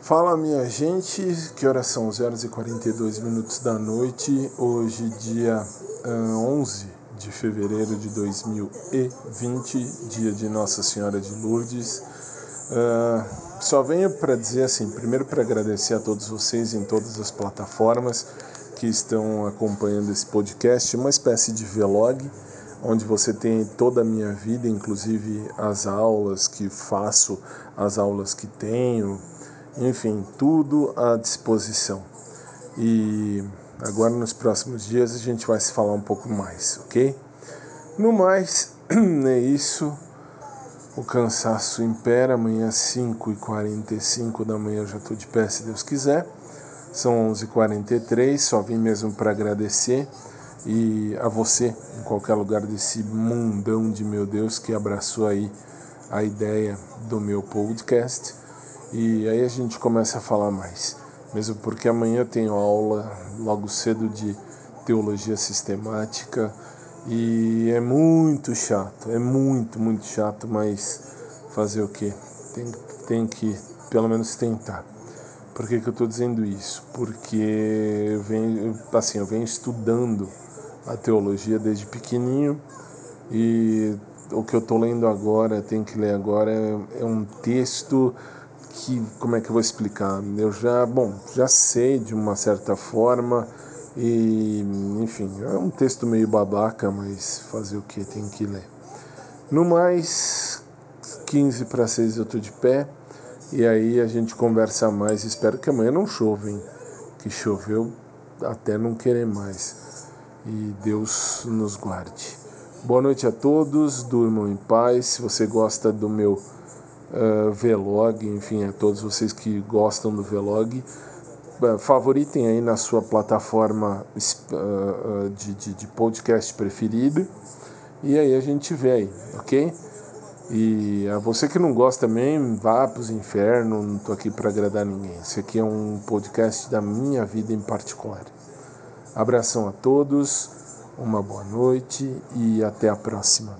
Fala minha gente, que horas são? 11 horas e 42 minutos da noite, hoje dia uh, 11 de fevereiro de 2020, dia de Nossa Senhora de Lourdes. Uh, só venho para dizer assim, primeiro para agradecer a todos vocês em todas as plataformas que estão acompanhando esse podcast, uma espécie de vlog, onde você tem toda a minha vida, inclusive as aulas que faço, as aulas que tenho, enfim, tudo à disposição. E agora nos próximos dias a gente vai se falar um pouco mais, ok? No mais, é isso. O cansaço impera, amanhã 5h45 da manhã eu já estou de pé, se Deus quiser. São 11h43, só vim mesmo para agradecer e a você, em qualquer lugar desse mundão de meu Deus que abraçou aí a ideia do meu podcast e aí a gente começa a falar mais. Mesmo porque amanhã tenho aula logo cedo de teologia sistemática e é muito chato, é muito, muito chato, mas fazer o quê? Tem, tem que pelo menos tentar. Por que, que eu estou dizendo isso? Porque eu venho, assim, eu venho estudando a teologia desde pequenininho e o que eu estou lendo agora, tenho que ler agora, é, é um texto que como é que eu vou explicar? Eu já, bom, já sei de uma certa forma e, enfim, é um texto meio babaca, mas fazer o que tem que ler. No mais, 15 para 6 eu tô de pé e aí a gente conversa mais. Espero que amanhã não chova, hein? Que choveu até não querer mais. E Deus nos guarde. Boa noite a todos, durmam em paz. Se você gosta do meu uh, Vlog, enfim, a todos vocês que gostam do Vlog. Uh, favoritem aí na sua plataforma uh, de, de, de, podcast preferida. E aí a gente vê aí, ok? E a você que não gosta também, vá para os infernos, não estou aqui para agradar ninguém. Esse aqui é um podcast da minha vida em particular. Abração a todos, uma boa noite e até a próxima.